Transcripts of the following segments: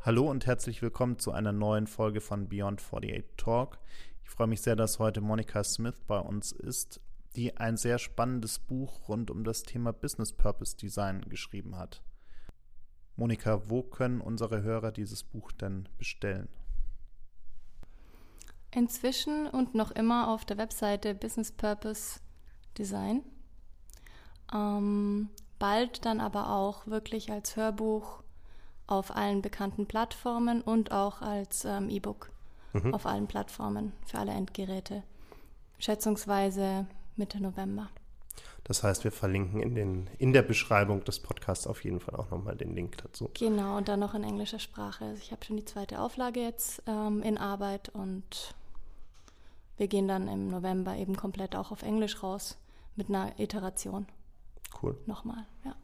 Hallo und herzlich willkommen zu einer neuen Folge von Beyond 48 Talk. Ich freue mich sehr, dass heute Monika Smith bei uns ist, die ein sehr spannendes Buch rund um das Thema Business Purpose Design geschrieben hat. Monika, wo können unsere Hörer dieses Buch denn bestellen? Inzwischen und noch immer auf der Webseite Business Purpose Design. Ähm, bald dann aber auch wirklich als Hörbuch auf allen bekannten Plattformen und auch als ähm, E-Book mhm. auf allen Plattformen für alle Endgeräte. Schätzungsweise Mitte November. Das heißt, wir verlinken in, den, in der Beschreibung des Podcasts auf jeden Fall auch nochmal den Link dazu. Genau, und dann noch in englischer Sprache. Also ich habe schon die zweite Auflage jetzt ähm, in Arbeit und wir gehen dann im November eben komplett auch auf Englisch raus mit einer Iteration. Cool. Nochmal, ja.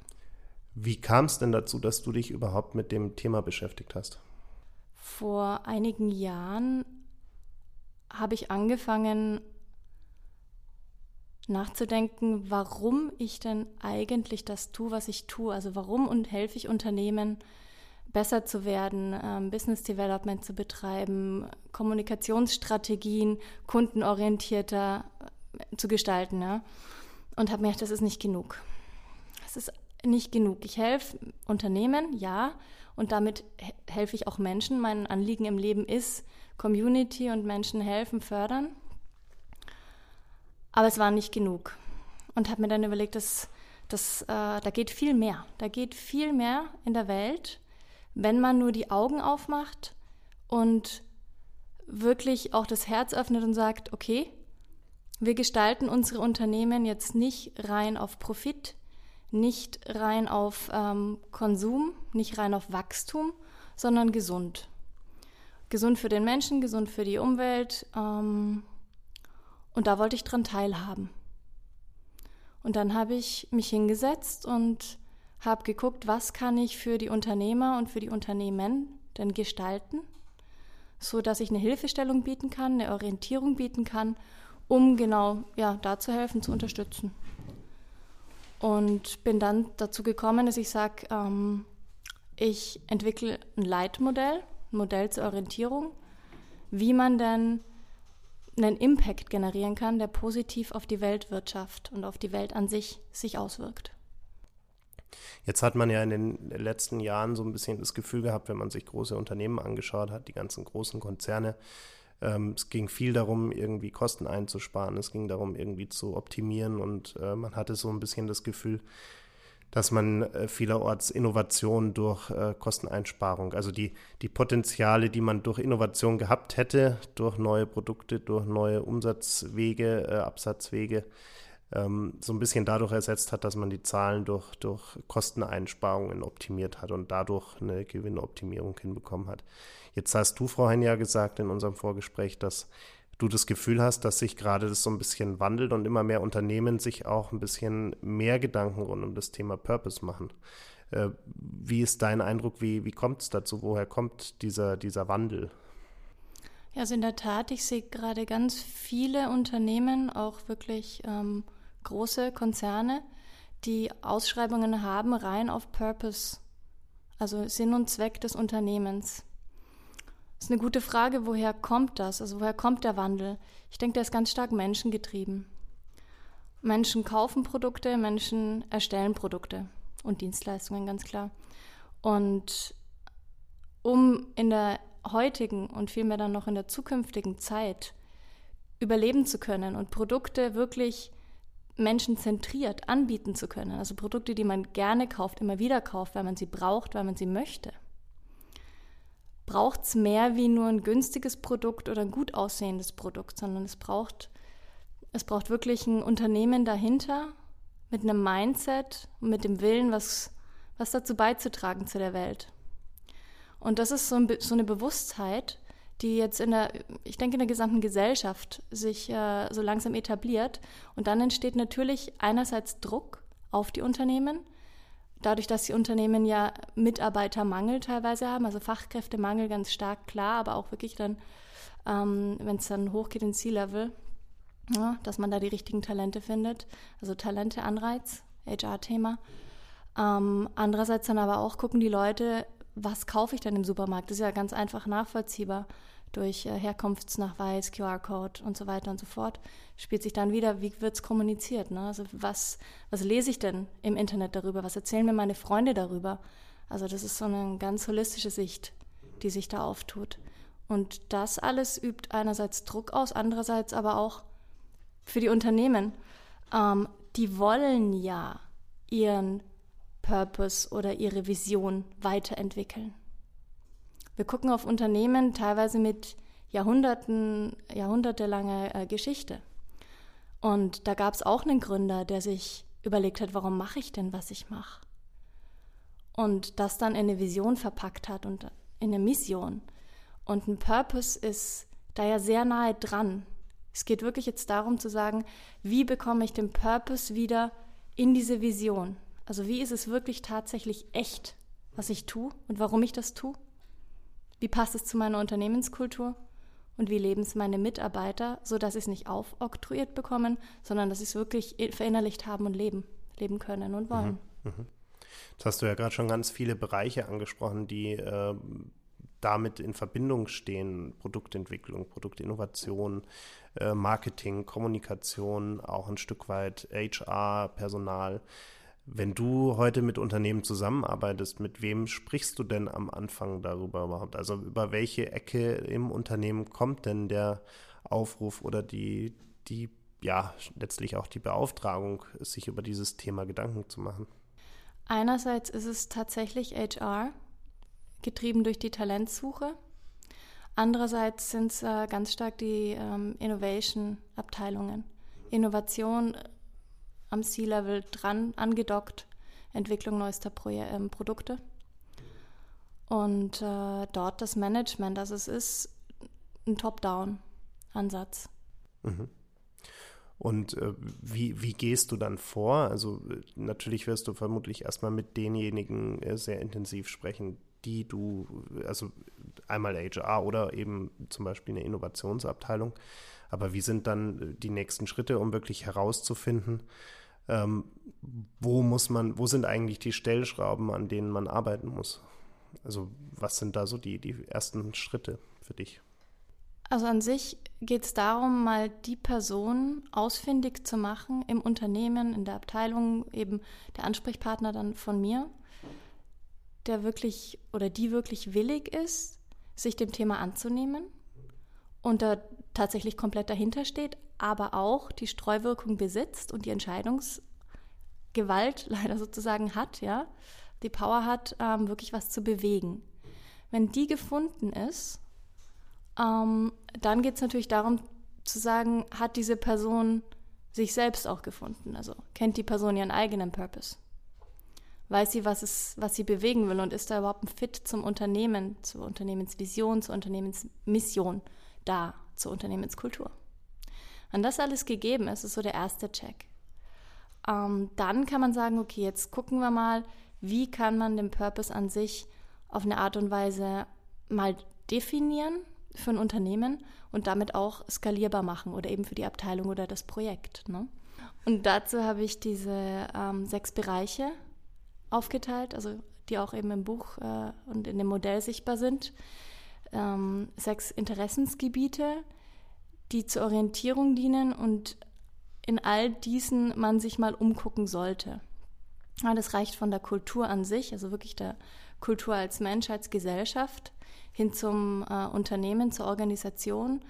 Wie kam es denn dazu, dass du dich überhaupt mit dem Thema beschäftigt hast? Vor einigen Jahren habe ich angefangen nachzudenken, warum ich denn eigentlich das tue, was ich tue. Also warum und helfe ich Unternehmen, besser zu werden, ähm, Business Development zu betreiben, Kommunikationsstrategien kundenorientierter äh, zu gestalten. Ja? Und habe mir gedacht, das ist nicht genug. Das ist nicht genug. Ich helfe Unternehmen, ja, und damit helfe ich auch Menschen. Mein Anliegen im Leben ist Community und Menschen helfen, fördern. Aber es war nicht genug. Und habe mir dann überlegt, dass, dass, äh, da geht viel mehr. Da geht viel mehr in der Welt, wenn man nur die Augen aufmacht und wirklich auch das Herz öffnet und sagt, okay, wir gestalten unsere Unternehmen jetzt nicht rein auf Profit, nicht rein auf ähm, Konsum, nicht rein auf Wachstum, sondern gesund. Gesund für den Menschen, gesund für die Umwelt, ähm, und da wollte ich dran teilhaben. Und dann habe ich mich hingesetzt und habe geguckt, was kann ich für die Unternehmer und für die Unternehmen denn gestalten, so dass ich eine Hilfestellung bieten kann, eine Orientierung bieten kann, um genau ja, da zu helfen, zu unterstützen. Und bin dann dazu gekommen, dass ich sage, ähm, ich entwickle ein Leitmodell, ein Modell zur Orientierung, wie man denn einen Impact generieren kann, der positiv auf die Weltwirtschaft und auf die Welt an sich sich auswirkt. Jetzt hat man ja in den letzten Jahren so ein bisschen das Gefühl gehabt, wenn man sich große Unternehmen angeschaut hat, die ganzen großen Konzerne, ähm, es ging viel darum, irgendwie Kosten einzusparen, es ging darum, irgendwie zu optimieren und äh, man hatte so ein bisschen das Gefühl, dass man äh, vielerorts Innovation durch äh, Kosteneinsparung, also die, die Potenziale, die man durch Innovation gehabt hätte, durch neue Produkte, durch neue Umsatzwege, Absatzwege, ähm, so ein bisschen dadurch ersetzt hat, dass man die Zahlen durch, durch Kosteneinsparungen optimiert hat und dadurch eine Gewinnoptimierung hinbekommen hat. Jetzt hast du, Frau Hein, ja gesagt in unserem Vorgespräch, dass du das Gefühl hast, dass sich gerade das so ein bisschen wandelt und immer mehr Unternehmen sich auch ein bisschen mehr Gedanken rund um das Thema Purpose machen. Äh, wie ist dein Eindruck? Wie, wie kommt es dazu? Woher kommt dieser, dieser Wandel? Ja, also in der Tat, ich sehe gerade ganz viele Unternehmen, auch wirklich ähm, große Konzerne, die Ausschreibungen haben rein auf Purpose, also Sinn und Zweck des Unternehmens. Das ist eine gute Frage, woher kommt das? Also woher kommt der Wandel? Ich denke, der ist ganz stark menschengetrieben. Menschen kaufen Produkte, Menschen erstellen Produkte und Dienstleistungen, ganz klar. Und um in der heutigen und vielmehr dann noch in der zukünftigen Zeit überleben zu können und Produkte wirklich menschenzentriert anbieten zu können, also Produkte, die man gerne kauft, immer wieder kauft, weil man sie braucht, weil man sie möchte, braucht es mehr wie nur ein günstiges Produkt oder ein gut aussehendes Produkt, sondern es braucht, es braucht wirklich ein Unternehmen dahinter mit einem Mindset und mit dem Willen, was, was dazu beizutragen zu der Welt. Und das ist so, ein, so eine Bewusstheit, die jetzt in der, ich denke, in der gesamten Gesellschaft sich äh, so langsam etabliert. Und dann entsteht natürlich einerseits Druck auf die Unternehmen, dadurch, dass die Unternehmen ja Mitarbeitermangel teilweise haben, also Fachkräftemangel ganz stark klar, aber auch wirklich dann, ähm, wenn es dann hochgeht in C-Level, ja, dass man da die richtigen Talente findet. Also Talente, Anreiz, HR-Thema. Ähm, andererseits dann aber auch gucken die Leute, was kaufe ich denn im Supermarkt? Das ist ja ganz einfach nachvollziehbar durch äh, Herkunftsnachweis, QR-Code und so weiter und so fort. Spielt sich dann wieder, wie wird es kommuniziert? Ne? Also was, was lese ich denn im Internet darüber? Was erzählen mir meine Freunde darüber? Also das ist so eine ganz holistische Sicht, die sich da auftut. Und das alles übt einerseits Druck aus, andererseits aber auch für die Unternehmen. Ähm, die wollen ja ihren Purpose oder ihre Vision weiterentwickeln. Wir gucken auf Unternehmen teilweise mit Jahrhunderten, jahrhundertelanger äh, Geschichte. Und da gab es auch einen Gründer, der sich überlegt hat, warum mache ich denn, was ich mache? Und das dann in eine Vision verpackt hat und in eine Mission. Und ein Purpose ist da ja sehr nahe dran. Es geht wirklich jetzt darum zu sagen, wie bekomme ich den Purpose wieder in diese Vision? Also wie ist es wirklich tatsächlich echt, was ich tue und warum ich das tue? Wie passt es zu meiner Unternehmenskultur? Und wie leben es meine Mitarbeiter, sodass sie es nicht aufoktroyiert bekommen, sondern dass sie es wirklich verinnerlicht haben und leben, leben können und wollen. Mhm, mh. Jetzt hast du ja gerade schon ganz viele Bereiche angesprochen, die äh, damit in Verbindung stehen. Produktentwicklung, Produktinnovation, äh, Marketing, Kommunikation, auch ein Stück weit HR, Personal. Wenn du heute mit Unternehmen zusammenarbeitest, mit wem sprichst du denn am Anfang darüber überhaupt? Also über welche Ecke im Unternehmen kommt denn der Aufruf oder die, die ja, letztlich auch die Beauftragung, sich über dieses Thema Gedanken zu machen? Einerseits ist es tatsächlich HR, getrieben durch die Talentsuche. Andererseits sind es äh, ganz stark die ähm, Innovation-Abteilungen. Innovation am C-Level dran, angedockt, Entwicklung neuester Pro ähm, Produkte. Und äh, dort das Management, also es ist ein Top-Down-Ansatz. Mhm. Und äh, wie, wie gehst du dann vor? Also natürlich wirst du vermutlich erstmal mit denjenigen äh, sehr intensiv sprechen, die du, also einmal HR oder eben zum Beispiel eine Innovationsabteilung. Aber wie sind dann die nächsten Schritte, um wirklich herauszufinden, ähm, wo muss man, wo sind eigentlich die Stellschrauben, an denen man arbeiten muss? Also was sind da so die, die ersten Schritte für dich? Also an sich geht es darum, mal die Person ausfindig zu machen im Unternehmen, in der Abteilung, eben der Ansprechpartner dann von mir, der wirklich oder die wirklich willig ist, sich dem Thema anzunehmen und da tatsächlich komplett dahinter steht, aber auch die Streuwirkung besitzt und die Entscheidungsgewalt leider sozusagen hat, ja, die Power hat, ähm, wirklich was zu bewegen. Wenn die gefunden ist, ähm, dann geht es natürlich darum zu sagen, hat diese Person sich selbst auch gefunden? Also kennt die Person ihren eigenen Purpose? Weiß sie, was, es, was sie bewegen will und ist da überhaupt ein Fit zum Unternehmen, zur Unternehmensvision, zur Unternehmensmission da, zur Unternehmenskultur? Wenn das alles gegeben ist, ist so der erste Check. Ähm, dann kann man sagen, okay, jetzt gucken wir mal, wie kann man den Purpose an sich auf eine Art und Weise mal definieren für ein Unternehmen und damit auch skalierbar machen oder eben für die Abteilung oder das Projekt. Ne? Und dazu habe ich diese ähm, sechs Bereiche aufgeteilt, also die auch eben im Buch äh, und in dem Modell sichtbar sind. Ähm, sechs Interessensgebiete, die zur Orientierung dienen und in all diesen man sich mal umgucken sollte. Ja, das reicht von der Kultur an sich, also wirklich der Kultur als Mensch, als Gesellschaft, hin zum äh, Unternehmen, zur Organisation,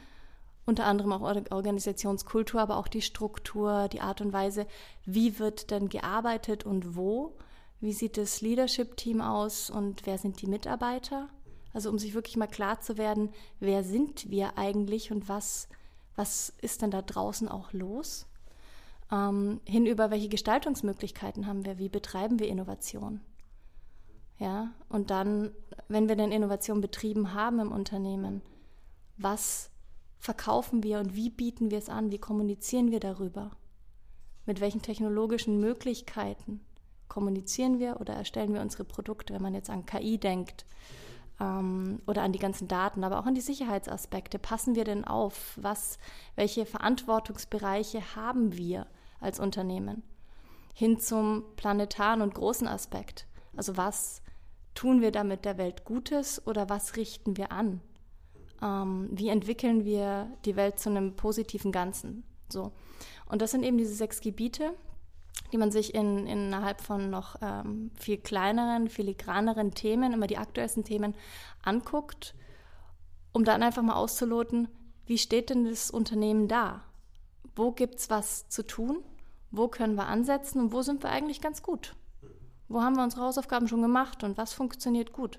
unter anderem auch Organisationskultur, aber auch die Struktur, die Art und Weise, wie wird denn gearbeitet und wo, wie sieht das Leadership-Team aus und wer sind die Mitarbeiter? Also um sich wirklich mal klar zu werden, wer sind wir eigentlich und was, was ist denn da draußen auch los? Ähm, hinüber, welche Gestaltungsmöglichkeiten haben wir, wie betreiben wir Innovation? Ja, und dann, wenn wir denn Innovation betrieben haben im Unternehmen, was verkaufen wir und wie bieten wir es an? Wie kommunizieren wir darüber? Mit welchen technologischen Möglichkeiten kommunizieren wir oder erstellen wir unsere Produkte, wenn man jetzt an KI denkt? Ähm, oder an die ganzen Daten, aber auch an die Sicherheitsaspekte. Passen wir denn auf? Was, welche Verantwortungsbereiche haben wir als Unternehmen? Hin zum planetaren und großen Aspekt. Also was tun wir damit der Welt Gutes oder was richten wir an? Ähm, wie entwickeln wir die Welt zu einem positiven Ganzen? So. Und das sind eben diese sechs Gebiete, die man sich in, innerhalb von noch ähm, viel kleineren, filigraneren Themen, immer die aktuellsten Themen anguckt, um dann einfach mal auszuloten, wie steht denn das Unternehmen da? Wo gibt es was zu tun? Wo können wir ansetzen und wo sind wir eigentlich ganz gut? Wo haben wir unsere Hausaufgaben schon gemacht und was funktioniert gut?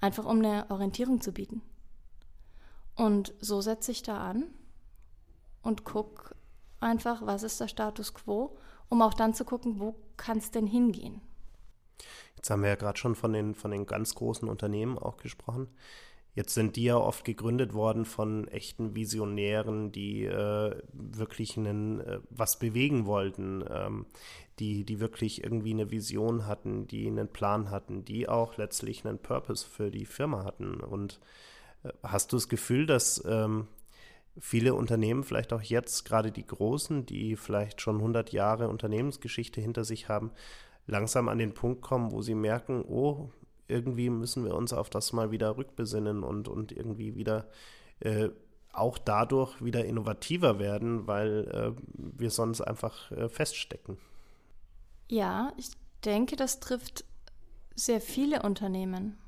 Einfach um eine Orientierung zu bieten. Und so setze ich da an und gucke einfach, was ist der Status quo, um auch dann zu gucken, wo kann es denn hingehen. Jetzt haben wir ja gerade schon von den, von den ganz großen Unternehmen auch gesprochen. Jetzt sind die ja oft gegründet worden von echten Visionären, die äh, wirklich einen, äh, was bewegen wollten, ähm, die, die wirklich irgendwie eine Vision hatten, die einen Plan hatten, die auch letztlich einen Purpose für die Firma hatten. Und äh, hast du das Gefühl, dass ähm, viele Unternehmen, vielleicht auch jetzt gerade die großen, die vielleicht schon 100 Jahre Unternehmensgeschichte hinter sich haben, langsam an den Punkt kommen, wo sie merken, oh, irgendwie müssen wir uns auf das mal wieder rückbesinnen und, und irgendwie wieder äh, auch dadurch wieder innovativer werden, weil äh, wir sonst einfach äh, feststecken. Ja, ich denke, das trifft sehr viele Unternehmen.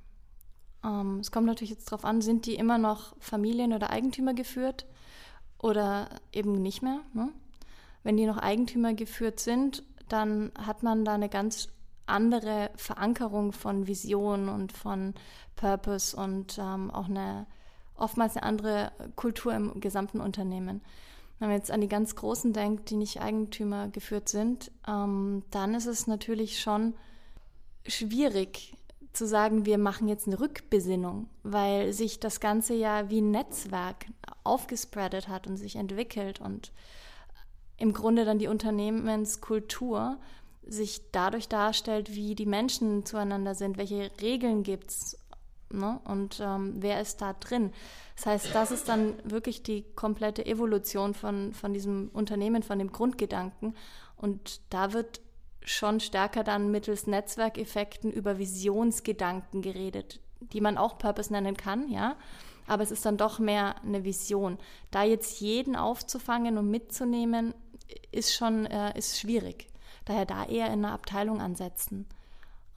Ähm, es kommt natürlich jetzt darauf an, sind die immer noch Familien- oder Eigentümer geführt oder eben nicht mehr. Ne? Wenn die noch Eigentümer geführt sind, dann hat man da eine ganz andere Verankerung von Vision und von Purpose und ähm, auch eine oftmals eine andere Kultur im gesamten Unternehmen. Wenn man jetzt an die ganz Großen denkt, die nicht Eigentümer geführt sind, ähm, dann ist es natürlich schon schwierig zu sagen, wir machen jetzt eine Rückbesinnung, weil sich das Ganze ja wie ein Netzwerk aufgespreadet hat und sich entwickelt und im Grunde dann die Unternehmenskultur sich dadurch darstellt, wie die Menschen zueinander sind, welche Regeln gibt es ne? und ähm, wer ist da drin. Das heißt, das ist dann wirklich die komplette Evolution von, von diesem Unternehmen, von dem Grundgedanken. Und da wird schon stärker dann mittels Netzwerkeffekten über Visionsgedanken geredet, die man auch Purpose nennen kann, ja. Aber es ist dann doch mehr eine Vision. Da jetzt jeden aufzufangen und mitzunehmen, ist schon äh, ist schwierig. Daher da eher in einer Abteilung ansetzen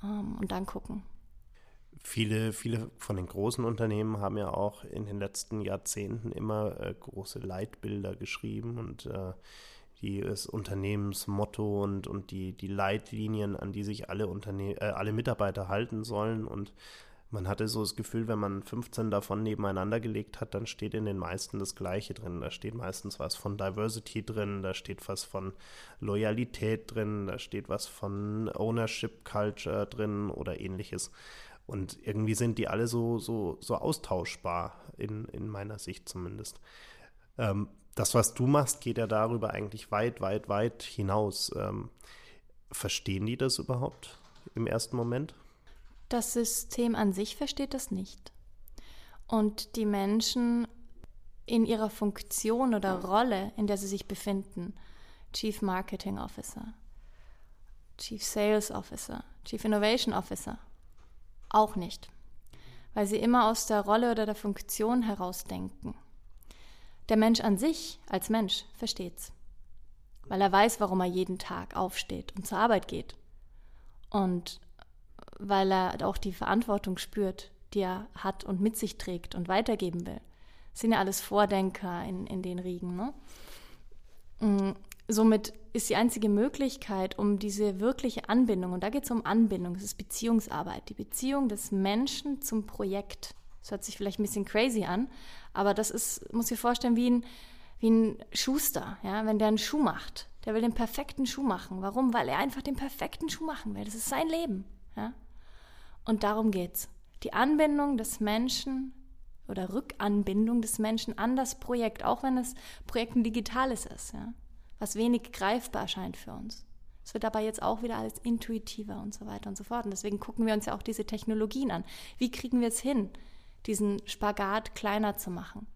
ähm, und dann gucken. Viele, viele von den großen Unternehmen haben ja auch in den letzten Jahrzehnten immer äh, große Leitbilder geschrieben und äh, die, das Unternehmensmotto und, und die, die Leitlinien, an die sich alle, Unterne äh, alle Mitarbeiter halten sollen. Und man hatte so das Gefühl, wenn man 15 davon nebeneinander gelegt hat, dann steht in den meisten das Gleiche drin. Da steht meistens was von Diversity drin, da steht was von Loyalität drin, da steht was von Ownership Culture drin oder ähnliches. Und irgendwie sind die alle so, so, so austauschbar, in, in meiner Sicht zumindest. Ähm, das, was du machst, geht ja darüber eigentlich weit, weit, weit hinaus. Ähm, verstehen die das überhaupt im ersten Moment? Das System an sich versteht das nicht. Und die Menschen in ihrer Funktion oder Rolle, in der sie sich befinden, Chief Marketing Officer, Chief Sales Officer, Chief Innovation Officer, auch nicht, weil sie immer aus der Rolle oder der Funktion herausdenken. Der Mensch an sich als Mensch versteht's, weil er weiß, warum er jeden Tag aufsteht und zur Arbeit geht. Und weil er auch die Verantwortung spürt, die er hat und mit sich trägt und weitergeben will. Das sind ja alles Vordenker in, in den Riegen. Ne? Mm, somit ist die einzige Möglichkeit, um diese wirkliche Anbindung, und da geht es um Anbindung, das ist Beziehungsarbeit, die Beziehung des Menschen zum Projekt. Das hört sich vielleicht ein bisschen crazy an, aber das ist, muss ich vorstellen, wie ein, wie ein Schuster, ja, wenn der einen Schuh macht. Der will den perfekten Schuh machen. Warum? Weil er einfach den perfekten Schuh machen will. Das ist sein Leben. Ja? Und darum geht's. Die Anbindung des Menschen oder Rückanbindung des Menschen an das Projekt, auch wenn das Projekt ein digitales ist, ja, was wenig greifbar erscheint für uns. Es wird aber jetzt auch wieder alles intuitiver und so weiter und so fort. Und deswegen gucken wir uns ja auch diese Technologien an. Wie kriegen wir es hin, diesen Spagat kleiner zu machen?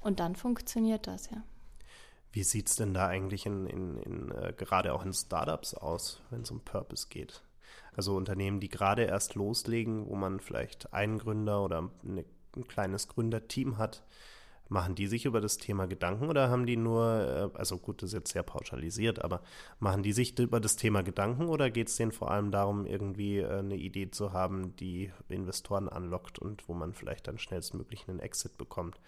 Und dann funktioniert das, ja. Wie sieht es denn da eigentlich in, in, in äh, gerade auch in Startups aus, wenn es um Purpose geht? Also Unternehmen, die gerade erst loslegen, wo man vielleicht einen Gründer oder eine, ein kleines Gründerteam hat, Machen die sich über das Thema Gedanken oder haben die nur, äh, also gut, das ist jetzt sehr pauschalisiert, aber machen die sich über das Thema Gedanken oder geht es denen vor allem darum, irgendwie äh, eine Idee zu haben, die Investoren anlockt und wo man vielleicht dann schnellstmöglich einen Exit bekommt,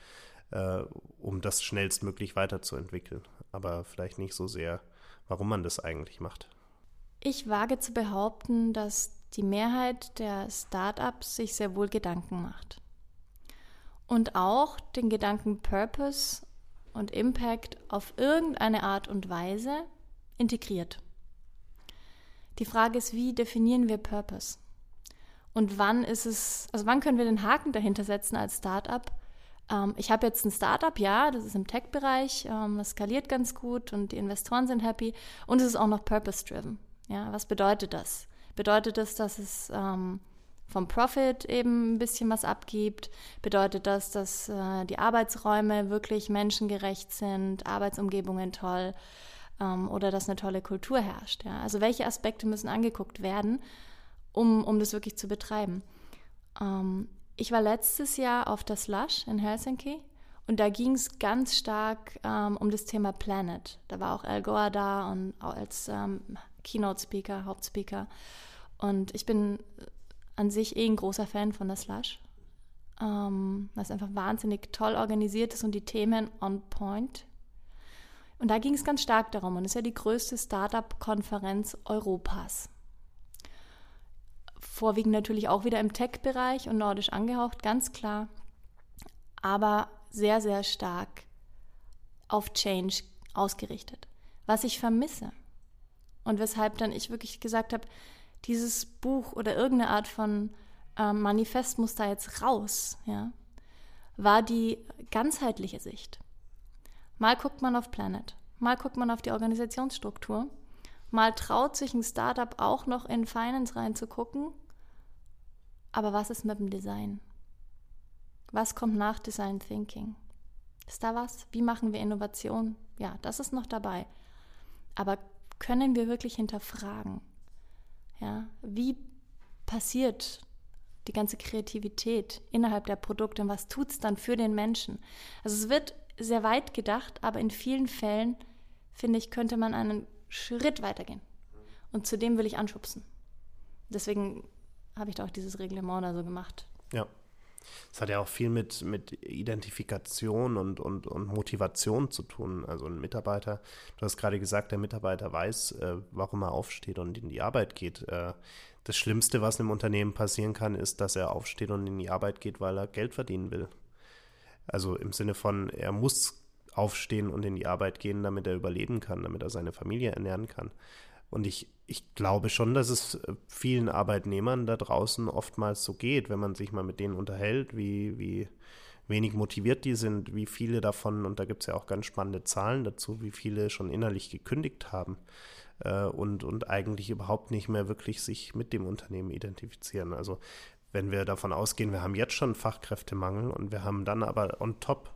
äh, um das schnellstmöglich weiterzuentwickeln? Aber vielleicht nicht so sehr, warum man das eigentlich macht. Ich wage zu behaupten, dass die Mehrheit der Startups sich sehr wohl Gedanken macht und auch den Gedanken Purpose und Impact auf irgendeine Art und Weise integriert. Die Frage ist, wie definieren wir Purpose? Und wann ist es, also wann können wir den Haken dahinter setzen als Startup? Ähm, ich habe jetzt ein Startup, ja, das ist im Tech-Bereich, ähm, das skaliert ganz gut und die Investoren sind happy und es ist auch noch purpose-driven. Ja, was bedeutet das? Bedeutet das, dass es ähm, vom Profit eben ein bisschen was abgibt, bedeutet das, dass äh, die Arbeitsräume wirklich menschengerecht sind, Arbeitsumgebungen toll ähm, oder dass eine tolle Kultur herrscht. Ja? Also welche Aspekte müssen angeguckt werden, um, um das wirklich zu betreiben. Ähm, ich war letztes Jahr auf der Slush in Helsinki und da ging es ganz stark ähm, um das Thema Planet. Da war auch Al Gore da und als ähm, Keynote-Speaker, Hauptspeaker. Und ich bin an sich eh ein großer Fan von der Slush. Ähm, weil einfach wahnsinnig toll organisiert ist und die Themen on point. Und da ging es ganz stark darum. Und es ist ja die größte Startup-Konferenz Europas. Vorwiegend natürlich auch wieder im Tech-Bereich und nordisch angehaucht, ganz klar. Aber sehr, sehr stark auf Change ausgerichtet. Was ich vermisse und weshalb dann ich wirklich gesagt habe, dieses Buch oder irgendeine Art von ähm, Manifest muss da jetzt raus, ja, war die ganzheitliche Sicht. Mal guckt man auf Planet, mal guckt man auf die Organisationsstruktur, mal traut sich ein Startup auch noch in Finance reinzugucken. Aber was ist mit dem Design? Was kommt nach Design Thinking? Ist da was? Wie machen wir Innovation? Ja, das ist noch dabei. Aber können wir wirklich hinterfragen? Ja, wie passiert die ganze Kreativität innerhalb der Produkte und was tut es dann für den Menschen? Also es wird sehr weit gedacht, aber in vielen Fällen, finde ich, könnte man einen Schritt weitergehen. Und zu dem will ich anschubsen. Deswegen habe ich da auch dieses Reglement da so gemacht. Ja. Es hat ja auch viel mit, mit Identifikation und, und, und Motivation zu tun. Also ein Mitarbeiter, du hast gerade gesagt, der Mitarbeiter weiß, äh, warum er aufsteht und in die Arbeit geht. Äh, das Schlimmste, was einem Unternehmen passieren kann, ist, dass er aufsteht und in die Arbeit geht, weil er Geld verdienen will. Also im Sinne von, er muss aufstehen und in die Arbeit gehen, damit er überleben kann, damit er seine Familie ernähren kann. Und ich, ich glaube schon, dass es äh, vielen Arbeitnehmern da draußen oftmals so geht, wenn man sich mal mit denen unterhält, wie, wie wenig motiviert die sind, wie viele davon, und da gibt es ja auch ganz spannende Zahlen dazu, wie viele schon innerlich gekündigt haben äh, und, und eigentlich überhaupt nicht mehr wirklich sich mit dem Unternehmen identifizieren. Also wenn wir davon ausgehen, wir haben jetzt schon Fachkräftemangel und wir haben dann aber on top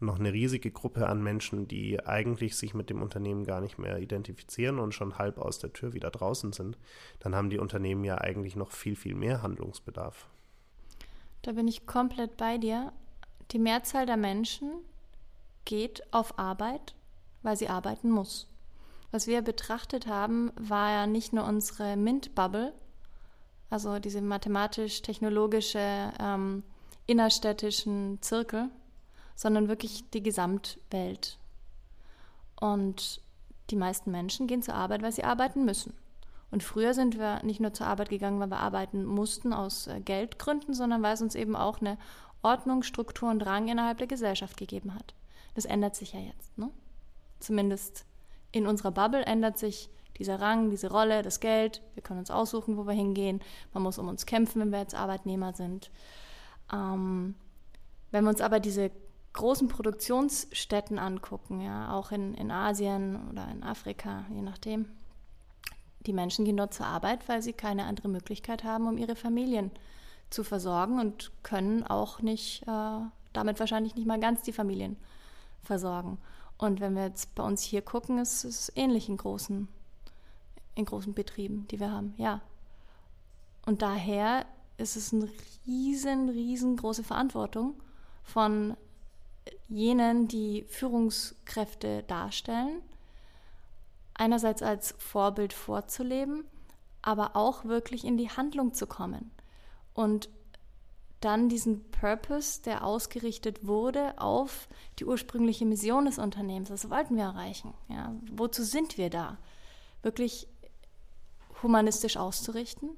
noch eine riesige Gruppe an Menschen, die eigentlich sich mit dem Unternehmen gar nicht mehr identifizieren und schon halb aus der Tür wieder draußen sind, dann haben die Unternehmen ja eigentlich noch viel, viel mehr Handlungsbedarf. Da bin ich komplett bei dir. Die Mehrzahl der Menschen geht auf Arbeit, weil sie arbeiten muss. Was wir betrachtet haben, war ja nicht nur unsere MINT-Bubble, also diese mathematisch-technologische ähm, innerstädtischen Zirkel, sondern wirklich die Gesamtwelt. Und die meisten Menschen gehen zur Arbeit, weil sie arbeiten müssen. Und früher sind wir nicht nur zur Arbeit gegangen, weil wir arbeiten mussten aus äh, Geldgründen, sondern weil es uns eben auch eine Ordnung, Struktur und Rang innerhalb der Gesellschaft gegeben hat. Das ändert sich ja jetzt. Ne? Zumindest in unserer Bubble ändert sich dieser Rang, diese Rolle, das Geld. Wir können uns aussuchen, wo wir hingehen. Man muss um uns kämpfen, wenn wir jetzt Arbeitnehmer sind. Ähm, wenn wir uns aber diese großen Produktionsstätten angucken, ja, auch in, in Asien oder in Afrika, je nachdem, Die Menschen gehen dort zur Arbeit, weil sie keine andere Möglichkeit haben, um ihre Familien zu versorgen und können auch nicht, äh, damit wahrscheinlich nicht mal ganz die Familien versorgen. Und wenn wir jetzt bei uns hier gucken, ist es ähnlich in großen, in großen Betrieben, die wir haben, ja. Und daher ist es eine riesen, riesengroße Verantwortung von jenen, die Führungskräfte darstellen, einerseits als Vorbild vorzuleben, aber auch wirklich in die Handlung zu kommen und dann diesen Purpose, der ausgerichtet wurde auf die ursprüngliche Mission des Unternehmens, das wollten wir erreichen. Ja, wozu sind wir da? Wirklich humanistisch auszurichten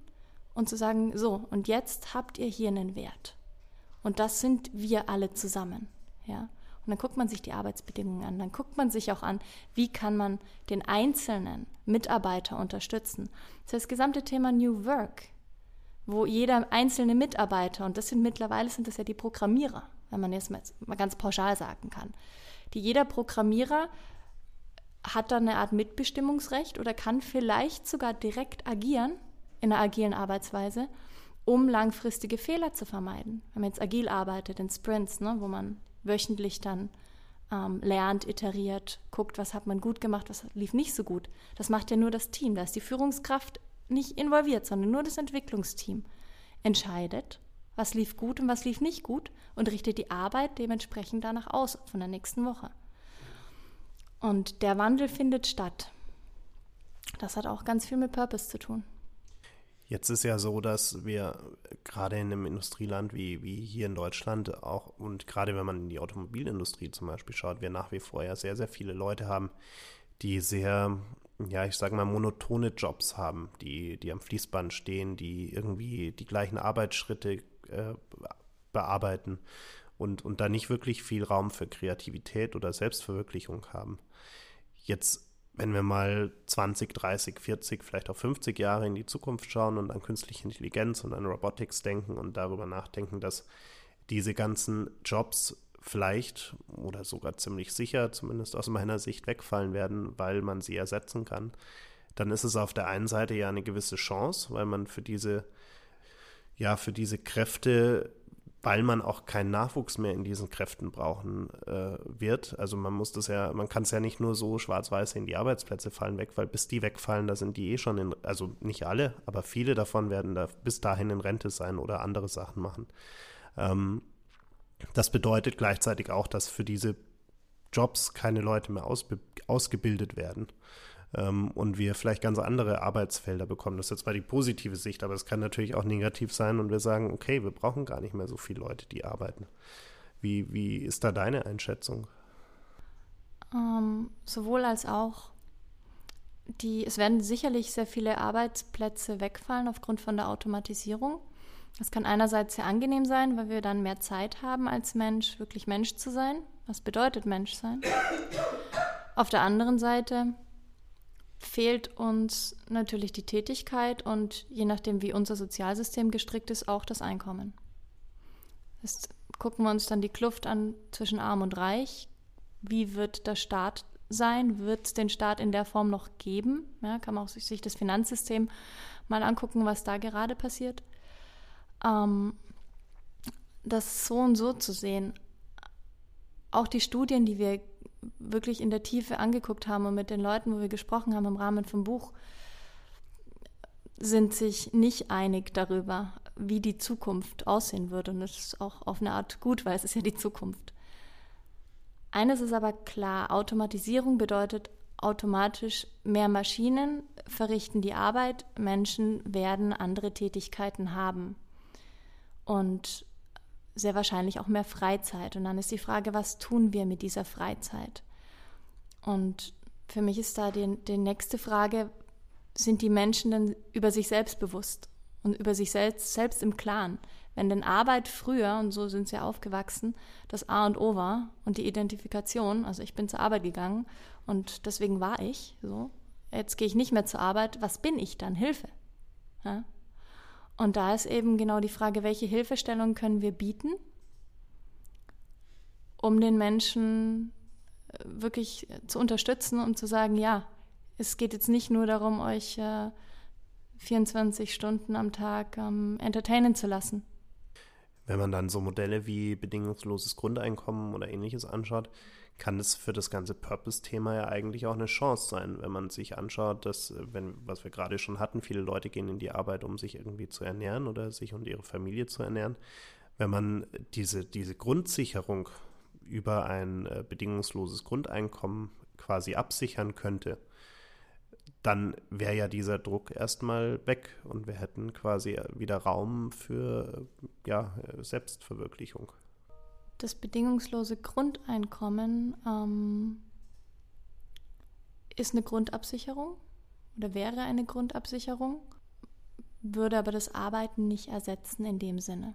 und zu sagen, so, und jetzt habt ihr hier einen Wert. Und das sind wir alle zusammen. Ja? Und dann guckt man sich die Arbeitsbedingungen an, dann guckt man sich auch an, wie kann man den einzelnen Mitarbeiter unterstützen. Das, heißt, das gesamte Thema New Work, wo jeder einzelne Mitarbeiter, und das sind mittlerweile sind das ja die Programmierer, wenn man jetzt mal, mal ganz pauschal sagen kann, die jeder Programmierer hat dann eine Art Mitbestimmungsrecht oder kann vielleicht sogar direkt agieren in einer agilen Arbeitsweise, um langfristige Fehler zu vermeiden. Wenn man jetzt agil arbeitet in Sprints, ne, wo man wöchentlich dann ähm, lernt, iteriert, guckt, was hat man gut gemacht, was lief nicht so gut. Das macht ja nur das Team. Da ist die Führungskraft nicht involviert, sondern nur das Entwicklungsteam entscheidet, was lief gut und was lief nicht gut und richtet die Arbeit dementsprechend danach aus von der nächsten Woche. Und der Wandel findet statt. Das hat auch ganz viel mit Purpose zu tun. Jetzt ist ja so, dass wir gerade in einem Industrieland wie, wie hier in Deutschland auch und gerade wenn man in die Automobilindustrie zum Beispiel schaut, wir nach wie vor ja sehr, sehr viele Leute haben, die sehr, ja, ich sage mal, monotone Jobs haben, die, die am Fließband stehen, die irgendwie die gleichen Arbeitsschritte äh, bearbeiten und, und da nicht wirklich viel Raum für Kreativität oder Selbstverwirklichung haben. Jetzt wenn wir mal 20, 30, 40, vielleicht auch 50 Jahre in die Zukunft schauen und an künstliche Intelligenz und an Robotics denken und darüber nachdenken, dass diese ganzen Jobs vielleicht oder sogar ziemlich sicher, zumindest aus meiner Sicht, wegfallen werden, weil man sie ersetzen kann, dann ist es auf der einen Seite ja eine gewisse Chance, weil man für diese ja, für diese Kräfte weil man auch keinen Nachwuchs mehr in diesen Kräften brauchen äh, wird. Also man muss das ja, man kann es ja nicht nur so schwarz-weiß in die Arbeitsplätze fallen weg, weil bis die wegfallen, da sind die eh schon in, also nicht alle, aber viele davon werden da bis dahin in Rente sein oder andere Sachen machen. Ähm, das bedeutet gleichzeitig auch, dass für diese Jobs keine Leute mehr ausgebildet werden ähm, und wir vielleicht ganz andere Arbeitsfelder bekommen. Das ist jetzt mal die positive Sicht, aber es kann natürlich auch negativ sein und wir sagen, okay, wir brauchen gar nicht mehr so viele Leute, die arbeiten. Wie, wie ist da deine Einschätzung? Ähm, sowohl als auch. Die, es werden sicherlich sehr viele Arbeitsplätze wegfallen aufgrund von der Automatisierung. Das kann einerseits sehr angenehm sein, weil wir dann mehr Zeit haben als Mensch, wirklich Mensch zu sein. Was bedeutet Mensch sein? Auf der anderen Seite fehlt uns natürlich die Tätigkeit und je nachdem, wie unser Sozialsystem gestrickt ist, auch das Einkommen. Jetzt gucken wir uns dann die Kluft an zwischen arm und reich. Wie wird der Staat sein? Wird es den Staat in der Form noch geben? Ja, kann man auch sich das Finanzsystem mal angucken, was da gerade passiert. Ähm, das so und so zu sehen. Auch die Studien, die wir wirklich in der Tiefe angeguckt haben und mit den Leuten, wo wir gesprochen haben im Rahmen vom Buch, sind sich nicht einig darüber, wie die Zukunft aussehen wird. Und das ist auch auf eine Art gut, weil es ist ja die Zukunft. Eines ist aber klar, Automatisierung bedeutet automatisch mehr Maschinen verrichten die Arbeit, Menschen werden andere Tätigkeiten haben. Und sehr wahrscheinlich auch mehr Freizeit. Und dann ist die Frage, was tun wir mit dieser Freizeit? Und für mich ist da die, die nächste Frage, sind die Menschen denn über sich selbst bewusst und über sich selbst, selbst im Klaren? Wenn denn Arbeit früher, und so sind sie aufgewachsen, das A und O war und die Identifikation, also ich bin zur Arbeit gegangen und deswegen war ich so, jetzt gehe ich nicht mehr zur Arbeit, was bin ich dann? Hilfe. Ja? Und da ist eben genau die Frage, welche Hilfestellung können wir bieten, um den Menschen äh, wirklich zu unterstützen und zu sagen, ja, Es geht jetzt nicht nur darum, euch äh, 24 Stunden am Tag ähm, entertainen zu lassen. Wenn man dann so Modelle wie bedingungsloses Grundeinkommen oder ähnliches anschaut, kann es für das ganze Purpose-Thema ja eigentlich auch eine Chance sein, wenn man sich anschaut, dass, äh, wenn, was wir gerade schon hatten, viele Leute gehen in die Arbeit, um sich irgendwie zu ernähren oder sich und ihre Familie zu ernähren. Wenn man diese, diese Grundsicherung über ein äh, bedingungsloses Grundeinkommen quasi absichern könnte, dann wäre ja dieser Druck erstmal weg und wir hätten quasi wieder Raum für ja, Selbstverwirklichung. Das bedingungslose Grundeinkommen ähm, ist eine Grundabsicherung oder wäre eine Grundabsicherung, würde aber das Arbeiten nicht ersetzen in dem Sinne.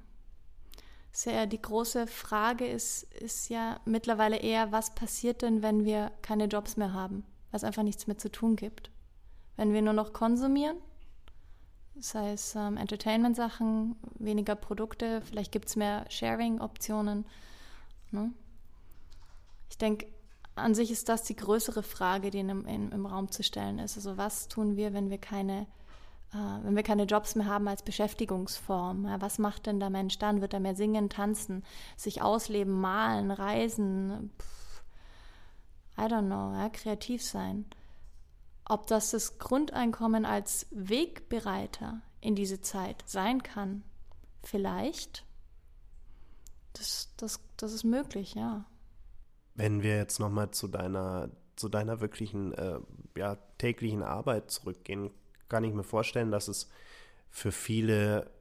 Sehr, die große Frage ist, ist ja mittlerweile eher, was passiert denn, wenn wir keine Jobs mehr haben, was einfach nichts mehr zu tun gibt. Wenn wir nur noch konsumieren, das heißt ähm, Entertainment-Sachen, weniger Produkte, vielleicht gibt es mehr Sharing-Optionen. Ne? Ich denke, an sich ist das die größere Frage, die in, in, im Raum zu stellen ist. Also was tun wir, wenn wir keine, äh, wenn wir keine Jobs mehr haben als Beschäftigungsform? Ja, was macht denn der Mensch dann? Wird er mehr singen, tanzen, sich ausleben, malen, reisen? Pff, I don't know, ja, kreativ sein. Ob das das Grundeinkommen als Wegbereiter in diese Zeit sein kann, vielleicht. Das, das, das ist möglich, ja. Wenn wir jetzt nochmal zu deiner, zu deiner wirklichen äh, ja, täglichen Arbeit zurückgehen, kann ich mir vorstellen, dass es für viele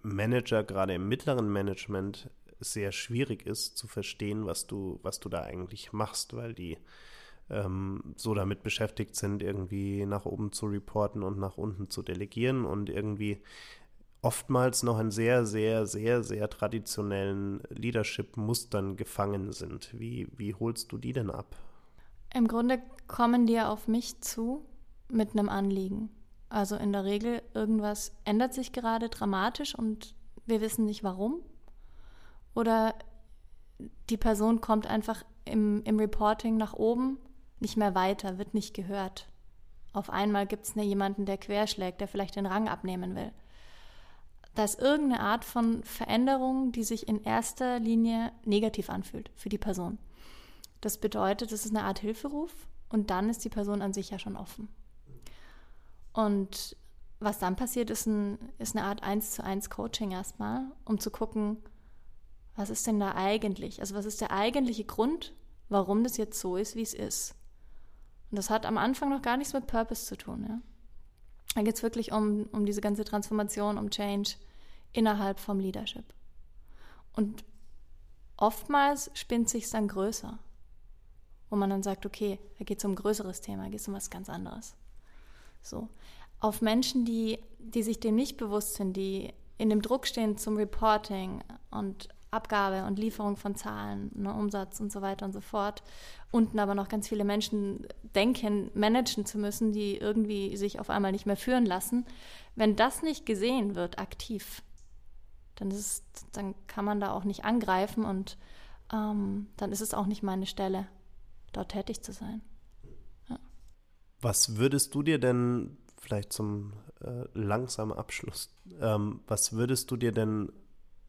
Manager, gerade im mittleren Management, sehr schwierig ist zu verstehen, was du, was du da eigentlich machst, weil die ähm, so damit beschäftigt sind, irgendwie nach oben zu reporten und nach unten zu delegieren und irgendwie oftmals noch in sehr, sehr, sehr, sehr traditionellen Leadership-Mustern gefangen sind. Wie, wie holst du die denn ab? Im Grunde kommen die auf mich zu mit einem Anliegen. Also in der Regel, irgendwas ändert sich gerade dramatisch und wir wissen nicht warum. Oder die Person kommt einfach im, im Reporting nach oben nicht mehr weiter, wird nicht gehört. Auf einmal gibt es jemanden, der querschlägt, der vielleicht den Rang abnehmen will. Da ist irgendeine Art von Veränderung, die sich in erster Linie negativ anfühlt für die Person. Das bedeutet, es ist eine Art Hilferuf und dann ist die Person an sich ja schon offen. Und was dann passiert, ist, ein, ist eine Art 1 zu 1 Coaching erstmal, um zu gucken, was ist denn da eigentlich? Also was ist der eigentliche Grund, warum das jetzt so ist, wie es ist? Und das hat am Anfang noch gar nichts mit Purpose zu tun. Ja? Da geht es wirklich um, um diese ganze Transformation, um Change innerhalb vom Leadership. Und oftmals spinnt sich dann größer, wo man dann sagt, okay, da geht es um ein größeres Thema, da geht es um was ganz anderes. So. Auf Menschen, die, die sich dem nicht bewusst sind, die in dem Druck stehen zum Reporting und Abgabe und Lieferung von Zahlen, ne, Umsatz und so weiter und so fort. Unten aber noch ganz viele Menschen denken, managen zu müssen, die irgendwie sich auf einmal nicht mehr führen lassen. Wenn das nicht gesehen wird, aktiv, dann, ist, dann kann man da auch nicht angreifen und ähm, dann ist es auch nicht meine Stelle, dort tätig zu sein. Ja. Was würdest du dir denn, vielleicht zum äh, langsamen Abschluss, ähm, was würdest du dir denn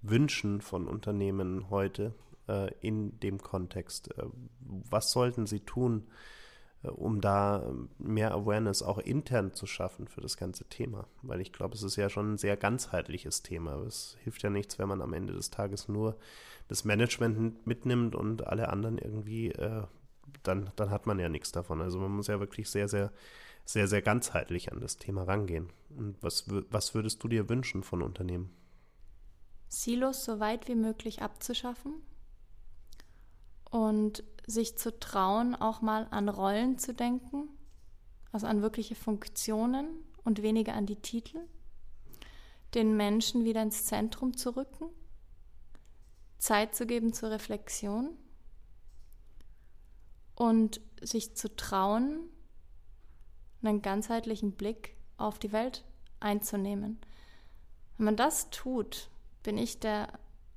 wünschen von Unternehmen heute äh, in dem Kontext? Äh, was sollten sie tun, äh, um da mehr Awareness auch intern zu schaffen für das ganze Thema? Weil ich glaube, es ist ja schon ein sehr ganzheitliches Thema. Es hilft ja nichts, wenn man am Ende des Tages nur das Management mitnimmt und alle anderen irgendwie, äh, dann, dann hat man ja nichts davon. Also man muss ja wirklich sehr, sehr sehr, sehr ganzheitlich an das Thema rangehen. Und was, was würdest du dir wünschen von Unternehmen? Silos so weit wie möglich abzuschaffen und sich zu trauen, auch mal an Rollen zu denken, also an wirkliche Funktionen und weniger an die Titel, den Menschen wieder ins Zentrum zu rücken, Zeit zu geben zur Reflexion und sich zu trauen, einen ganzheitlichen Blick auf die Welt einzunehmen. Wenn man das tut, bin ich der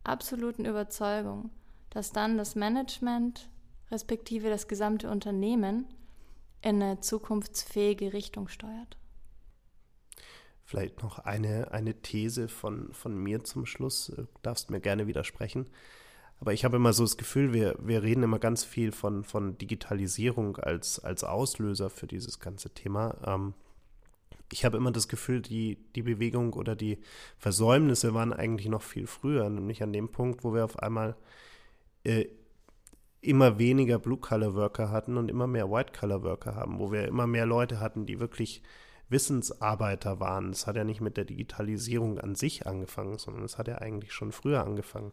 absoluten Überzeugung, dass dann das Management respektive das gesamte Unternehmen in eine zukunftsfähige Richtung steuert. Vielleicht noch eine, eine These von, von mir zum Schluss. Du darfst mir gerne widersprechen. Aber ich habe immer so das Gefühl, wir, wir reden immer ganz viel von, von Digitalisierung als, als Auslöser für dieses ganze Thema. Ähm, ich habe immer das Gefühl, die, die Bewegung oder die Versäumnisse waren eigentlich noch viel früher, nämlich an dem Punkt, wo wir auf einmal äh, immer weniger Blue-Color-Worker hatten und immer mehr White-Color-Worker haben, wo wir immer mehr Leute hatten, die wirklich Wissensarbeiter waren. Das hat ja nicht mit der Digitalisierung an sich angefangen, sondern es hat ja eigentlich schon früher angefangen.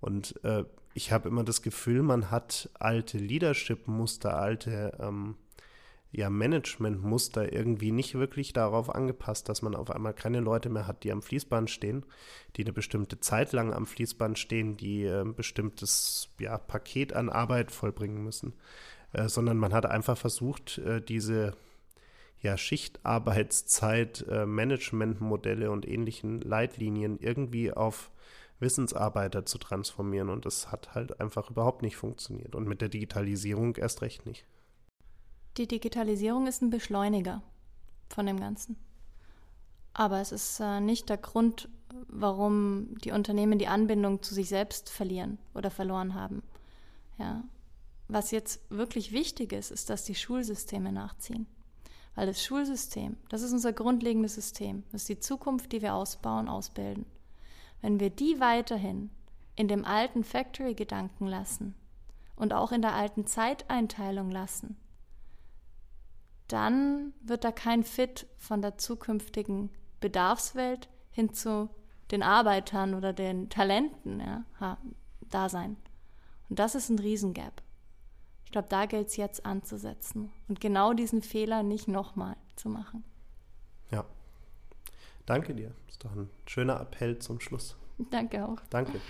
Und äh, ich habe immer das Gefühl, man hat alte Leadership-Muster, alte ähm, ja, Management-Muster irgendwie nicht wirklich darauf angepasst, dass man auf einmal keine Leute mehr hat, die am Fließband stehen, die eine bestimmte Zeit lang am Fließband stehen, die äh, ein bestimmtes ja, Paket an Arbeit vollbringen müssen, äh, sondern man hat einfach versucht, äh, diese ja, Schichtarbeitszeit, äh, Managementmodelle und ähnlichen Leitlinien irgendwie auf Wissensarbeiter zu transformieren. Und das hat halt einfach überhaupt nicht funktioniert. Und mit der Digitalisierung erst recht nicht. Die Digitalisierung ist ein Beschleuniger von dem Ganzen. Aber es ist äh, nicht der Grund, warum die Unternehmen die Anbindung zu sich selbst verlieren oder verloren haben. Ja. Was jetzt wirklich wichtig ist, ist, dass die Schulsysteme nachziehen. Weil das Schulsystem, das ist unser grundlegendes System. Das ist die Zukunft, die wir ausbauen, ausbilden. Wenn wir die weiterhin in dem alten Factory-Gedanken lassen und auch in der alten Zeiteinteilung lassen, dann wird da kein Fit von der zukünftigen Bedarfswelt hin zu den Arbeitern oder den Talenten ja, da sein. Und das ist ein Riesengap. Ich glaube, da gilt es jetzt anzusetzen und genau diesen Fehler nicht nochmal zu machen. Ja. Danke dir. Das ist doch ein schöner Appell zum Schluss. Danke auch. Danke.